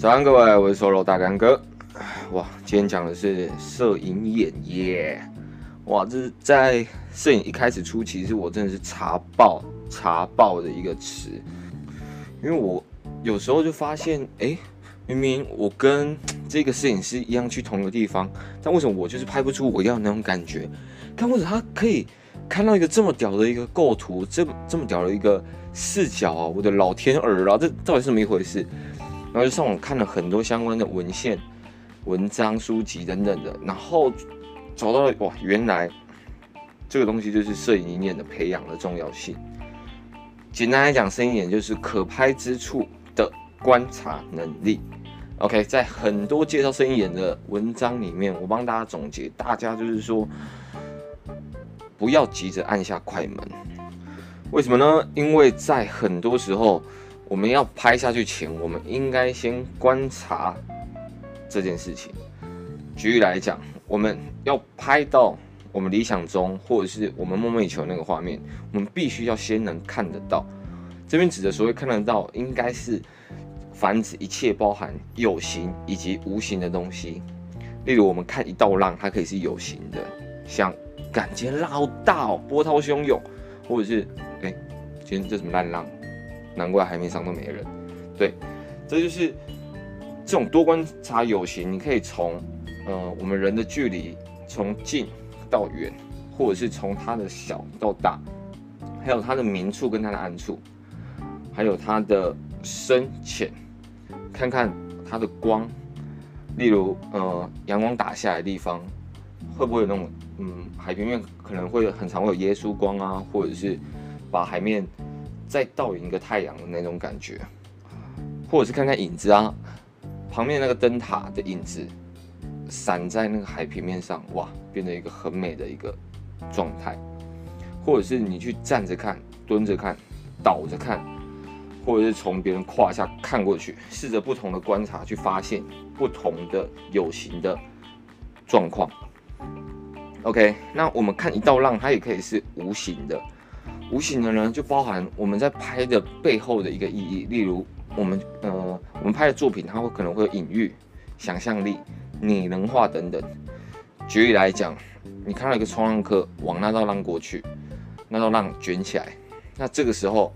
早安，各位，我是 Solo 大干哥。哇，今天讲的是摄影眼耶。哇，这是在摄影一开始初期，其实我真的是查爆查爆的一个词，因为我有时候就发现，哎、明明我跟 这个摄影师一样去同一个地方，但为什么我就是拍不出我要那种感觉？看或者他可以看到一个这么屌的一个构图，这么这么屌的一个视角啊！我的老天儿啊，这到底是怎么一回事？然后就上网看了很多相关的文献、文章、书籍等等的，然后找到了哇，原来这个东西就是摄影理念的培养的重要性。简单来讲，摄影眼就是可拍之处的观察能力。OK，在很多介绍摄影眼的文章里面，我帮大家总结，大家就是说不要急着按下快门。为什么呢？因为在很多时候。我们要拍下去前，我们应该先观察这件事情。举例来讲，我们要拍到我们理想中或者是我们梦寐以求那个画面，我们必须要先能看得到。这边指的所谓看得到，应该是泛指一切包含有形以及无形的东西。例如，我们看一道浪，它可以是有形的，像感觉浪大哦，波涛汹涌，或者是哎，今天这什么烂浪？难怪海面上都没人。对，这就是这种多观察有形，你可以从呃我们人的距离从近到远，或者是从它的小到大，还有它的明处跟它的暗处，还有它的深浅，看看它的光，例如呃阳光打下来的地方，会不会有那种嗯海平面可能会很常会有耶稣光啊，或者是把海面。再倒影一个太阳的那种感觉，或者是看看影子啊，旁边那个灯塔的影子闪在那个海平面上，哇，变得一个很美的一个状态。或者是你去站着看、蹲着看、倒着看，或者是从别人胯下看过去，试着不同的观察去发现不同的有形的状况。OK，那我们看一道浪，它也可以是无形的。无形的呢，就包含我们在拍的背后的一个意义，例如我们呃，我们拍的作品，它会可能会有隐喻、想象力、拟人化等等。举例来讲，你看到一个冲浪客往那道浪过去，那道浪卷起来，那这个时候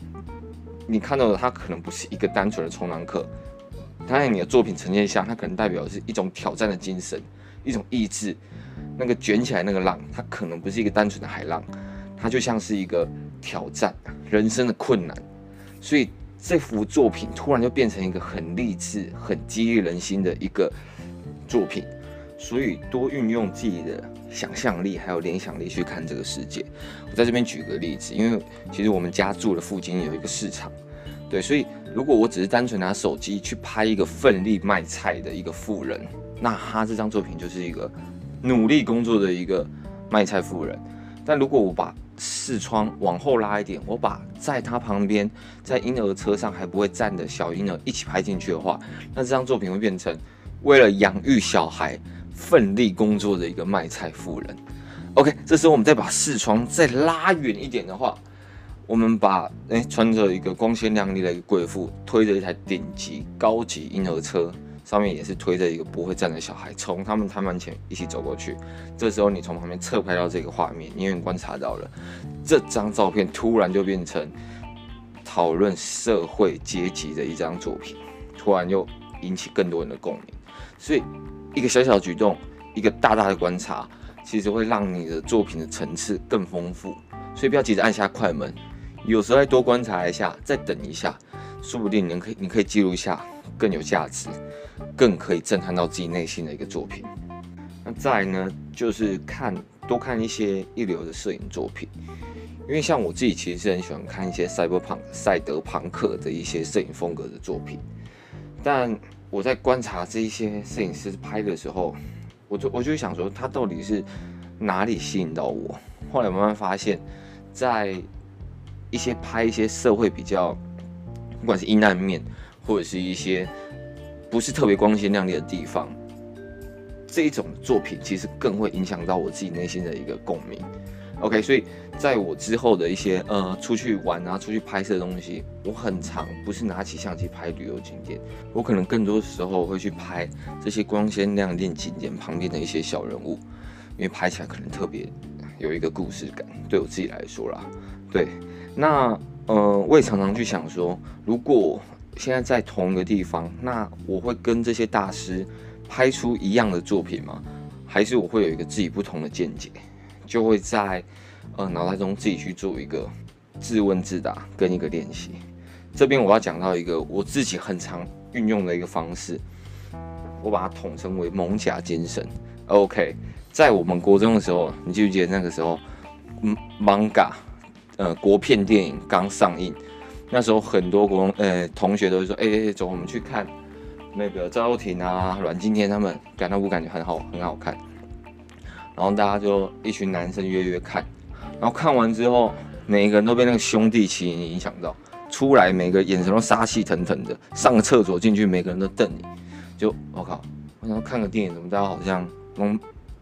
你看到的他可能不是一个单纯的冲浪客，他在你的作品呈现下，它可能代表的是一种挑战的精神，一种意志。那个卷起来那个浪，它可能不是一个单纯的海浪，它就像是一个。挑战人生的困难，所以这幅作品突然就变成一个很励志、很激励人心的一个作品。所以多运用自己的想象力还有联想力去看这个世界。我在这边举个例子，因为其实我们家住的附近有一个市场，对，所以如果我只是单纯拿手机去拍一个奋力卖菜的一个富人，那他这张作品就是一个努力工作的一个卖菜富人。但如果我把视窗往后拉一点，我把在他旁边，在婴儿车上还不会站的小婴儿一起拍进去的话，那这张作品会变成为了养育小孩奋力工作的一个卖菜妇人。OK，这时候我们再把视窗再拉远一点的话，我们把哎、穿着一个光鲜亮丽的一个贵妇推着一台顶级高级婴儿车。上面也是推着一个不会站的小孩，从他们摊贩前一起走过去。这时候你从旁边侧拍到这个画面，你也观察到了这张照片突然就变成讨论社会阶级的一张作品，突然又引起更多人的共鸣。所以一个小小的举动，一个大大的观察，其实会让你的作品的层次更丰富。所以不要急着按下快门，有时候再多观察一下，再等一下，说不定你可以你可以记录一下更有价值。更可以震撼到自己内心的一个作品。那再呢，就是看多看一些一流的摄影作品，因为像我自己其实是很喜欢看一些赛博朋赛德朋克的一些摄影风格的作品。但我在观察这一些摄影师拍的时候，我就我就想说，他到底是哪里吸引到我？后来慢慢发现，在一些拍一些社会比较，不管是阴暗面或者是一些。不是特别光鲜亮丽的地方，这一种作品其实更会影响到我自己内心的一个共鸣。OK，所以在我之后的一些呃出去玩啊、出去拍摄的东西，我很常不是拿起相机拍旅游景点，我可能更多时候会去拍这些光鲜亮丽景点旁边的一些小人物，因为拍起来可能特别有一个故事感，对我自己来说啦。对，那呃我也常常去想说，如果现在在同一个地方，那我会跟这些大师拍出一样的作品吗？还是我会有一个自己不同的见解？就会在呃脑袋中自己去做一个自问自答跟一个练习。这边我要讲到一个我自己很常运用的一个方式，我把它统称为蒙甲精神。OK，在我们国中的时候，你记不记得那个时候，嗯，Manga，呃，国片电影刚上映，那时候很多国中呃同学都会说，哎、欸，走，我们去看那个赵又廷啊、阮经天他们，感到不感觉很好，很好看。然后大家就一群男生约约看，然后看完之后，每一个人都被那个兄弟情影响到，出来每个眼神都杀气腾腾的，上个厕所进去，每个人都瞪你，就我靠，我想看个电影，怎么大家好像能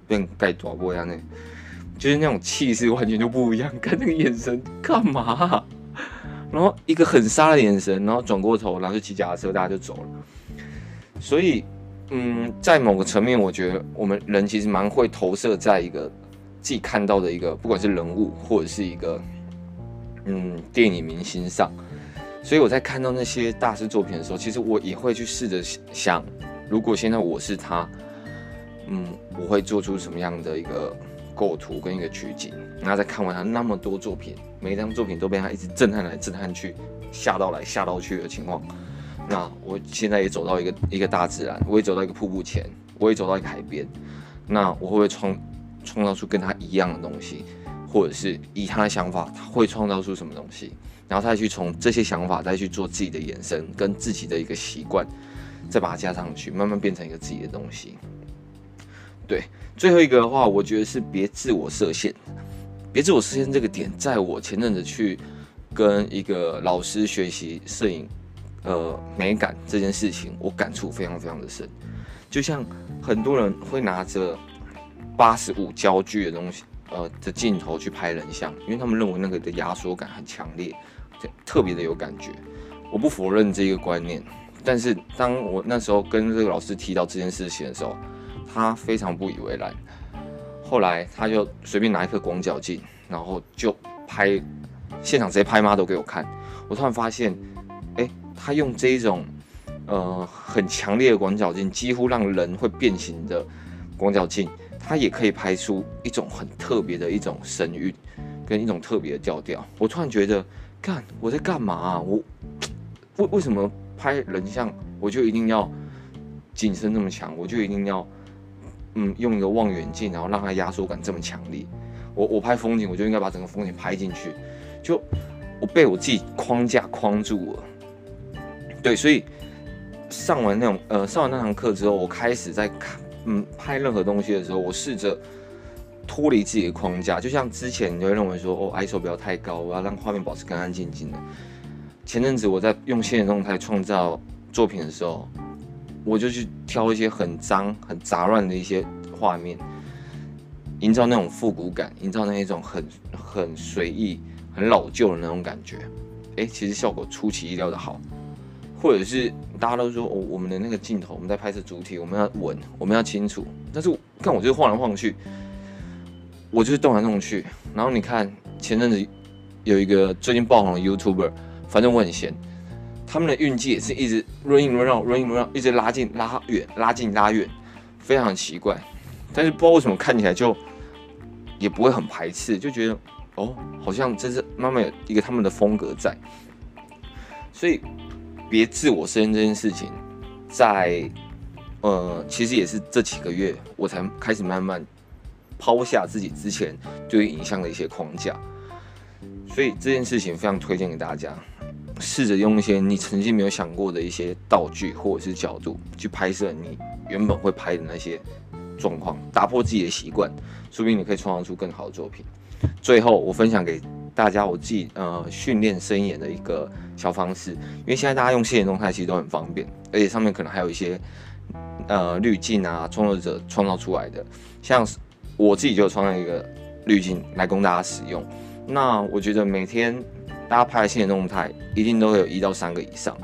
变盖大波一样呢？就是那种气势完全就不一样，看那个眼神干嘛？然后一个很杀的眼神，然后转过头，然后就骑脚踏车，大家就走了。所以。嗯，在某个层面，我觉得我们人其实蛮会投射在一个自己看到的一个，不管是人物或者是一个嗯电影明星上。所以我在看到那些大师作品的时候，其实我也会去试着想，如果现在我是他，嗯，我会做出什么样的一个构图跟一个取景。那在看完他那么多作品，每一张作品都被他一直震撼来震撼去，吓到来吓到去的情况。那我现在也走到一个一个大自然，我也走到一个瀑布前，我也走到一个海边。那我会不会创创造出跟他一样的东西，或者是以他的想法，他会创造出什么东西？然后再去从这些想法再去做自己的延伸，跟自己的一个习惯，再把它加上去，慢慢变成一个自己的东西。对，最后一个的话，我觉得是别自我设限。别自我设限这个点，在我前阵子去跟一个老师学习摄影。呃，美感这件事情，我感触非常非常的深。就像很多人会拿着八十五焦距的东西，呃的镜头去拍人像，因为他们认为那个的压缩感很强烈，特别的有感觉。我不否认这个观念，但是当我那时候跟这个老师提到这件事情的时候，他非常不以为然。后来他就随便拿一颗广角镜，然后就拍现场，直接拍 model 给我看。我突然发现，哎。他用这一种，呃，很强烈的广角镜，几乎让人会变形的广角镜，它也可以拍出一种很特别的一种神韵，跟一种特别的调调。我突然觉得，干，我在干嘛啊？我为为什么拍人像，我就一定要景深这么强？我就一定要，嗯，用一个望远镜，然后让它压缩感这么强烈？我我拍风景，我就应该把整个风景拍进去。就我被我自己框架框住了。对，所以上完那种呃上完那堂课之后，我开始在看嗯拍任何东西的时候，我试着脱离自己的框架。就像之前你会认为说哦，ISO 不要太高，我要让画面保持干干净净的。前阵子我在用现实动态创造作品的时候，我就去挑一些很脏、很杂乱的一些画面，营造那种复古感，营造那一种很很随意、很老旧的那种感觉。哎，其实效果出其意料的好。或者是大家都说，哦，我们的那个镜头，我们在拍摄主体，我们要稳，我们要清楚。但是看我就是晃来晃去，我就是动来动去。然后你看前阵子有一个最近爆红的 YouTuber，反正我很闲，他们的运气也是一直 running run out running run out，一直拉近拉远拉近拉远，非常奇怪。但是不知道为什么看起来就也不会很排斥，就觉得哦，好像这是慢慢有一个他们的风格在，所以。别自我设限这件事情，在呃，其实也是这几个月，我才开始慢慢抛下自己之前对于影像的一些框架。所以这件事情非常推荐给大家，试着用一些你曾经没有想过的一些道具或者是角度去拍摄你原本会拍的那些状况，打破自己的习惯，说不定你可以创造出更好的作品。最后，我分享给。大家，我自己呃训练声演的一个小方式，因为现在大家用现实动态其实都很方便，而且上面可能还有一些呃滤镜啊，创作者创造出来的，像我自己就创造一个滤镜来供大家使用。那我觉得每天大家拍的限时动态一定都会有一到三个以上，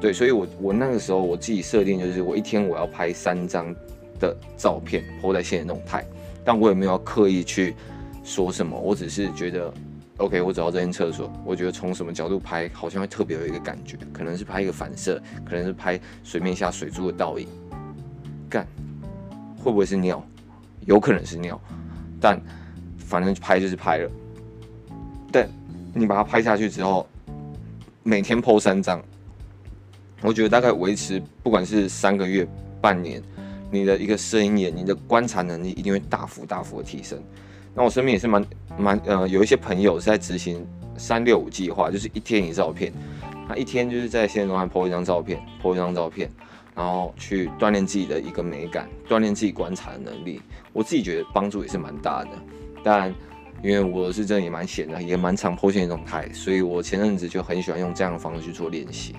对，所以我我那个时候我自己设定就是我一天我要拍三张的照片 po 在限时动态，但我也没有刻意去说什么，我只是觉得。OK，我走到这间厕所，我觉得从什么角度拍好像会特别有一个感觉，可能是拍一个反射，可能是拍水面下水珠的倒影。干，会不会是尿？有可能是尿，但反正拍就是拍了。但你把它拍下去之后，每天 PO 三张，我觉得大概维持不管是三个月、半年，你的一个摄影眼，你的观察能力一定会大幅大幅的提升。那我身边也是蛮蛮呃，有一些朋友是在执行三六五计划，就是一天一照片，他一天就是在现实中还 po 一张照片，po 一张照片，然后去锻炼自己的一个美感，锻炼自己观察的能力。我自己觉得帮助也是蛮大的。但因为我是真的也蛮闲的，也蛮常 po 限时动态，所以我前阵子就很喜欢用这样的方式去做练习，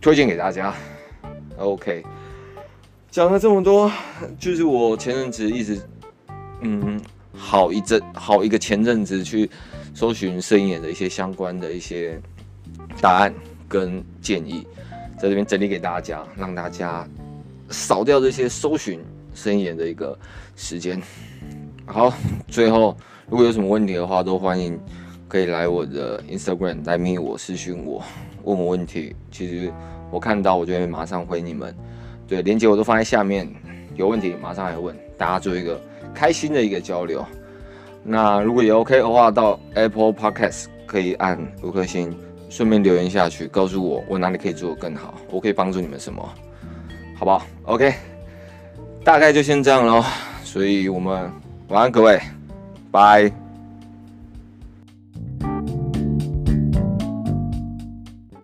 推荐给大家。OK，讲了这么多，就是我前阵子一直嗯。好一阵，好一个前阵子去搜寻摄影眼的一些相关的一些答案跟建议，在这边整理给大家，让大家扫掉这些搜寻摄影眼的一个时间。好，最后如果有什么问题的话，都欢迎可以来我的 Instagram 来密我私讯我，问我问题。其实我看到，我就会马上回你们。对，链接我都放在下面，有问题马上来问，大家做一个。开心的一个交流，那如果也 OK 的话，到 Apple Podcast 可以按五颗星，顺便留言下去，告诉我我哪里可以做得更好，我可以帮助你们什么，好不好？OK，大概就先这样喽，所以我们晚安各位，拜。